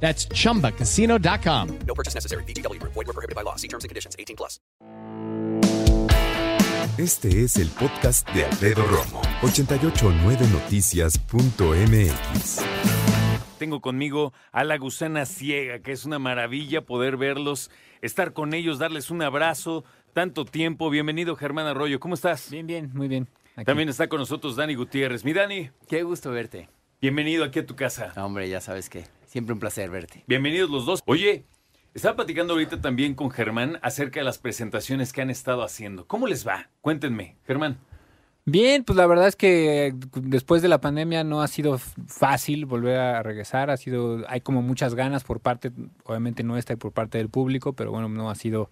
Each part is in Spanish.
That's chumbacasino.com. No purchase necessary. BGW. Void were prohibited by law. See terms and conditions. 18 plus. Este es el podcast de Alfredo Romo. 889noticias.mx. Tengo conmigo a la gusana ciega, que es una maravilla poder verlos, estar con ellos, darles un abrazo. Tanto tiempo. Bienvenido, Germán Arroyo. ¿Cómo estás? Bien, bien, muy bien. Aquí. También está con nosotros Dani Gutiérrez. Mi Dani, Qué gusto verte. bienvenido aquí a tu casa. Hombre, ya sabes que siempre un placer verte. Bienvenidos los dos. Oye, estaba platicando ahorita también con Germán acerca de las presentaciones que han estado haciendo. ¿Cómo les va? Cuéntenme, Germán. Bien, pues la verdad es que después de la pandemia no ha sido fácil volver a regresar. Ha sido, hay como muchas ganas por parte, obviamente nuestra y por parte del público, pero bueno, no ha sido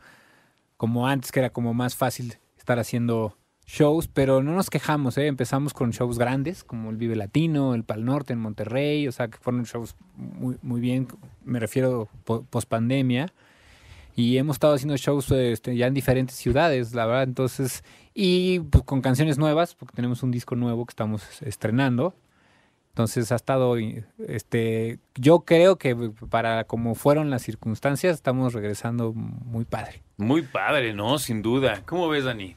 como antes, que era como más fácil estar haciendo shows, pero no nos quejamos, ¿eh? Empezamos con shows grandes, como el Vive Latino, el Pal Norte en Monterrey, o sea, que fueron shows muy, muy bien, me refiero post pandemia. Y hemos estado haciendo shows este, ya en diferentes ciudades, la verdad, entonces, y pues, con canciones nuevas, porque tenemos un disco nuevo que estamos estrenando. Entonces ha estado, este, yo creo que para como fueron las circunstancias, estamos regresando muy padre. Muy padre, ¿no? Sin duda. ¿Cómo ves, Dani?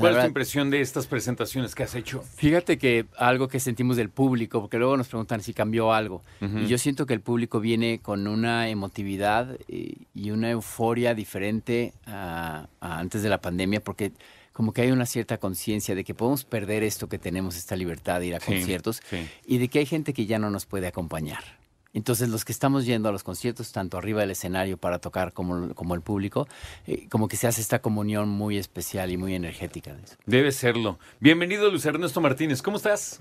¿Cuál es tu impresión de estas presentaciones que has hecho? Fíjate que algo que sentimos del público, porque luego nos preguntan si cambió algo. Y yo siento que el público viene con una emotividad eh, y una euforia diferente a, a antes de la pandemia, porque como que hay una cierta conciencia de que podemos perder esto que tenemos, esta libertad de ir a Sí, conciertos, sí. y de que hay gente que ya no nos puede acompañar. Entonces los que estamos yendo a los conciertos, tanto arriba del escenario para tocar como, como el público, eh, como que se hace esta comunión muy especial y muy energética. de eso. Debe serlo. Bienvenido, Luis Ernesto Martínez. ¿Cómo estás?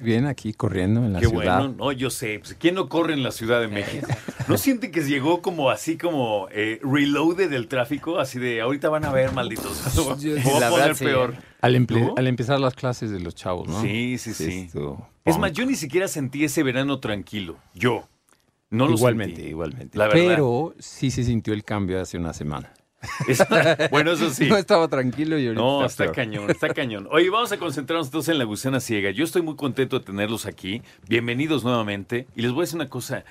Bien, aquí corriendo en la Qué ciudad. bueno. No, yo sé. Pues, ¿Quién no corre en la Ciudad de México? ¿No siente que llegó como así como eh, reloaded del tráfico? Así de, ahorita van a ver, malditos. Voy a La poner sí. peor. Al, emple- ¿No? al empezar las clases de los chavos, ¿no? Sí, sí, sí. Esto, Es más, yo ni siquiera sentí ese verano tranquilo. Yo. No lo igualmente, sentí. igualmente. La verdad. Pero sí se sintió el cambio hace una semana. Bueno, eso sí. No estaba tranquilo y ahorita No, está cañón, está cañón. Oye, vamos a concentrarnos todos en la gusana ciega. Yo estoy muy contento de tenerlos aquí. Bienvenidos nuevamente. Y les voy a decir una cosa.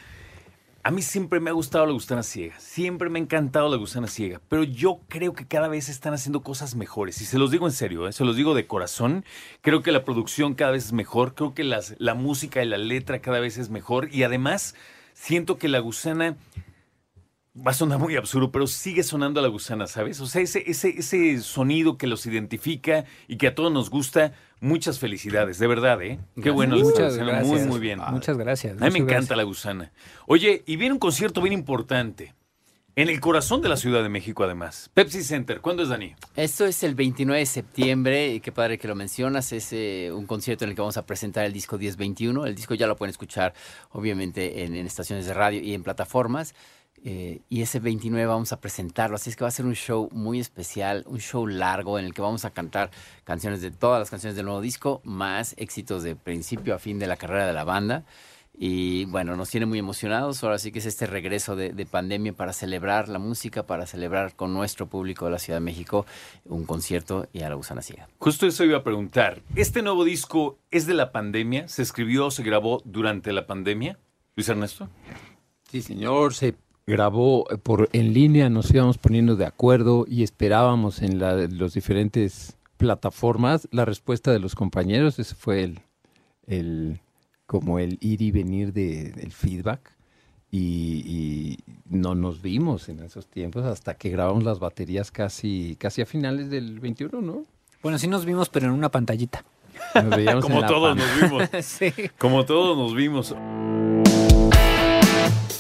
A mí siempre me ha gustado la gusana ciega. Siempre me ha encantado la gusana ciega. Pero yo creo que cada vez están haciendo cosas mejores. Y se los digo en serio, ¿eh? se los digo de corazón. Creo que la producción cada vez es mejor. Creo que la música y la letra cada vez es mejor. Y además, siento que la gusana va a sonar muy absurdo, pero sigue sonando a la gusana, ¿sabes? O sea, ese, ese, ese sonido que los identifica y que a todos nos gusta, muchas felicidades, de verdad, ¿eh? Qué bueno, Muchas haciendo muy, gracias. muy bien. Muchas gracias. A mí me encanta gracias. la gusana. Oye, y viene un concierto bien importante. En el corazón de la Ciudad de México, además. Pepsi Center. ¿Cuándo es, Dani? Esto es el 29 de septiembre, y qué padre que lo mencionas, es eh, un concierto en el que vamos a presentar el disco 1021. El disco ya lo pueden escuchar, obviamente, en, en estaciones de radio y en plataformas. Eh, y ese 29 vamos a presentarlo, así es que va a ser un show muy especial, un show largo en el que vamos a cantar canciones de todas las canciones del nuevo disco, más éxitos de principio a fin de la carrera de la banda. Y bueno, nos tiene muy emocionados. Ahora sí que es este regreso de, de pandemia para celebrar la música, para celebrar con nuestro público de la Ciudad de México un concierto y a la gusana ciega. Justo eso iba a preguntar. ¿Este nuevo disco es de la pandemia? ¿Se escribió o se grabó durante la pandemia? Luis Ernesto. Sí, señor, se grabó eh, por en línea, nos íbamos poniendo de acuerdo y esperábamos en la, los diferentes plataformas la respuesta de los compañeros. Ese fue el, el como el ir y venir de, del feedback. Y, y no nos vimos en esos tiempos hasta que grabamos las baterías casi, casi a finales del 21, ¿no? Bueno, sí nos vimos, pero en una pantallita. Nos veíamos en Como la todos pan- nos vimos. sí. Como todos nos vimos.